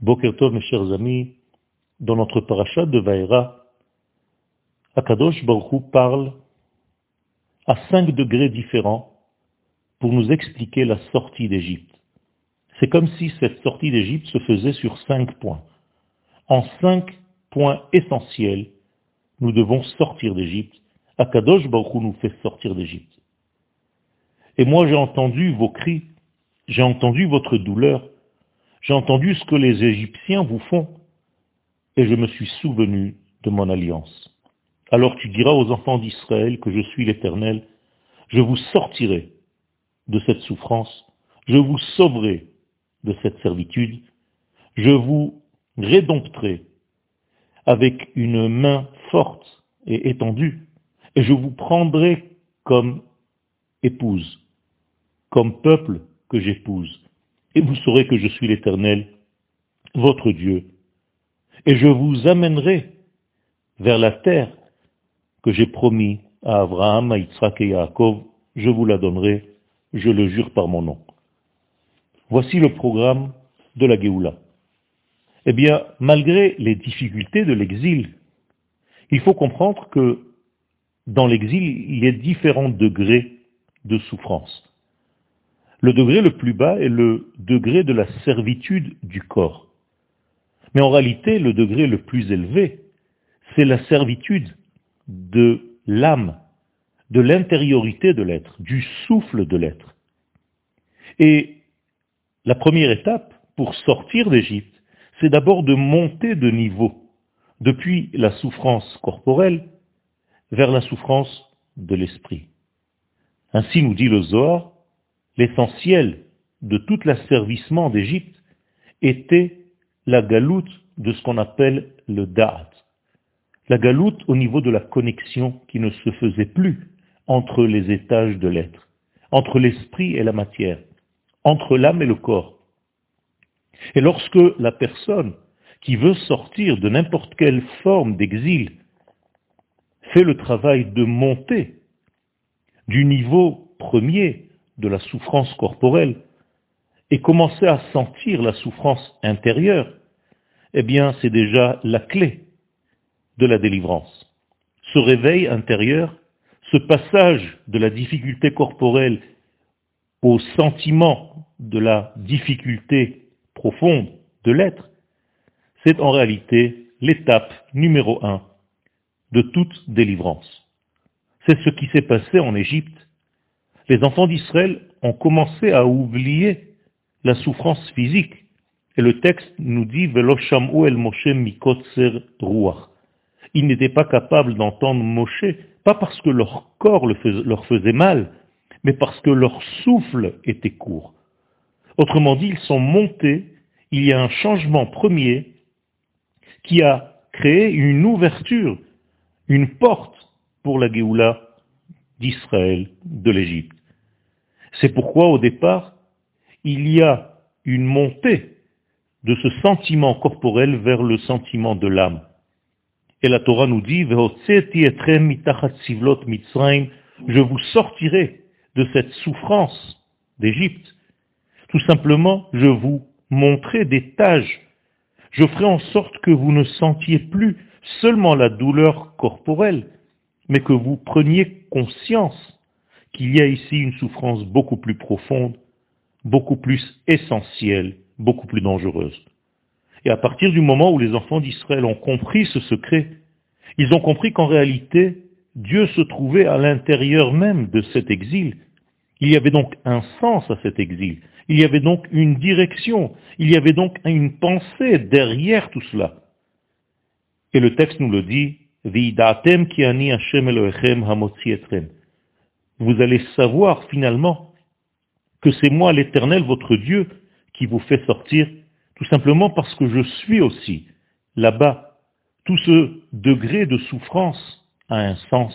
Bokertov, mes chers amis, dans notre parachat de Vaera, Akadosh Baruch parle à cinq degrés différents pour nous expliquer la sortie d'Égypte. C'est comme si cette sortie d'Égypte se faisait sur cinq points. En cinq points essentiels, nous devons sortir d'Égypte. Akadosh Baruch nous fait sortir d'Égypte. Et moi j'ai entendu vos cris, j'ai entendu votre douleur, j'ai entendu ce que les Égyptiens vous font, et je me suis souvenu de mon alliance. Alors tu diras aux enfants d'Israël que je suis l'Éternel, je vous sortirai de cette souffrance, je vous sauverai de cette servitude, je vous rédompterai avec une main forte et étendue, et je vous prendrai comme épouse, comme peuple que j'épouse, et vous saurez que je suis l'Éternel, votre Dieu, et je vous amènerai vers la terre que j'ai promis à Abraham, à Yitzhak et à Yaakov, je vous la donnerai, je le jure par mon nom. Voici le programme de la Géoula. Eh bien, malgré les difficultés de l'exil, il faut comprendre que dans l'exil, il y a différents degrés de souffrance. Le degré le plus bas est le degré de la servitude du corps. Mais en réalité, le degré le plus élevé, c'est la servitude de l'âme, de l'intériorité de l'être, du souffle de l'être. Et la première étape pour sortir d'Égypte, c'est d'abord de monter de niveau, depuis la souffrance corporelle vers la souffrance de l'esprit. Ainsi nous dit le Zohar, l'essentiel de tout l'asservissement d'Égypte était la galoute de ce qu'on appelle le da'at. La galoute au niveau de la connexion qui ne se faisait plus entre les étages de l'être, entre l'esprit et la matière, entre l'âme et le corps. Et lorsque la personne qui veut sortir de n'importe quelle forme d'exil fait le travail de monter du niveau premier de la souffrance corporelle et commencer à sentir la souffrance intérieure, eh bien c'est déjà la clé de la délivrance. Ce réveil intérieur, ce passage de la difficulté corporelle au sentiment de la difficulté profonde de l'être, c'est en réalité l'étape numéro un de toute délivrance. C'est ce qui s'est passé en Égypte. Les enfants d'Israël ont commencé à oublier la souffrance physique. Et le texte nous dit el Moshe mikotzer ruach. Ils n'étaient pas capables d'entendre Moshe, pas parce que leur corps leur faisait mal, mais parce que leur souffle était court. Autrement dit, ils sont montés, il y a un changement premier qui a créé une ouverture, une porte pour la Géoula d'Israël, de l'Égypte. C'est pourquoi au départ, il y a une montée de ce sentiment corporel vers le sentiment de l'âme. Et la Torah nous dit, je vous sortirai de cette souffrance d'Égypte. Tout simplement, je vous montrerai des tâches. Je ferai en sorte que vous ne sentiez plus seulement la douleur corporelle, mais que vous preniez conscience qu'il y a ici une souffrance beaucoup plus profonde, beaucoup plus essentielle, beaucoup plus dangereuse. Et à partir du moment où les enfants d'Israël ont compris ce secret, ils ont compris qu'en réalité, Dieu se trouvait à l'intérieur même de cet exil. Il y avait donc un sens à cet exil. Il y avait donc une direction. Il y avait donc une pensée derrière tout cela. Et le texte nous le dit, Vous allez savoir finalement que c'est moi l'Éternel, votre Dieu, qui vous fait sortir, tout simplement parce que je suis aussi là-bas. Tout ce degré de souffrance a un sens.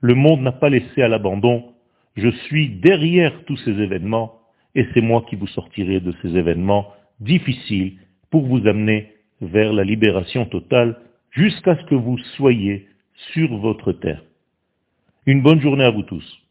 Le monde n'a pas laissé à l'abandon. Je suis derrière tous ces événements et c'est moi qui vous sortirai de ces événements difficiles pour vous amener vers la libération totale jusqu'à ce que vous soyez sur votre terre. Une bonne journée à vous tous.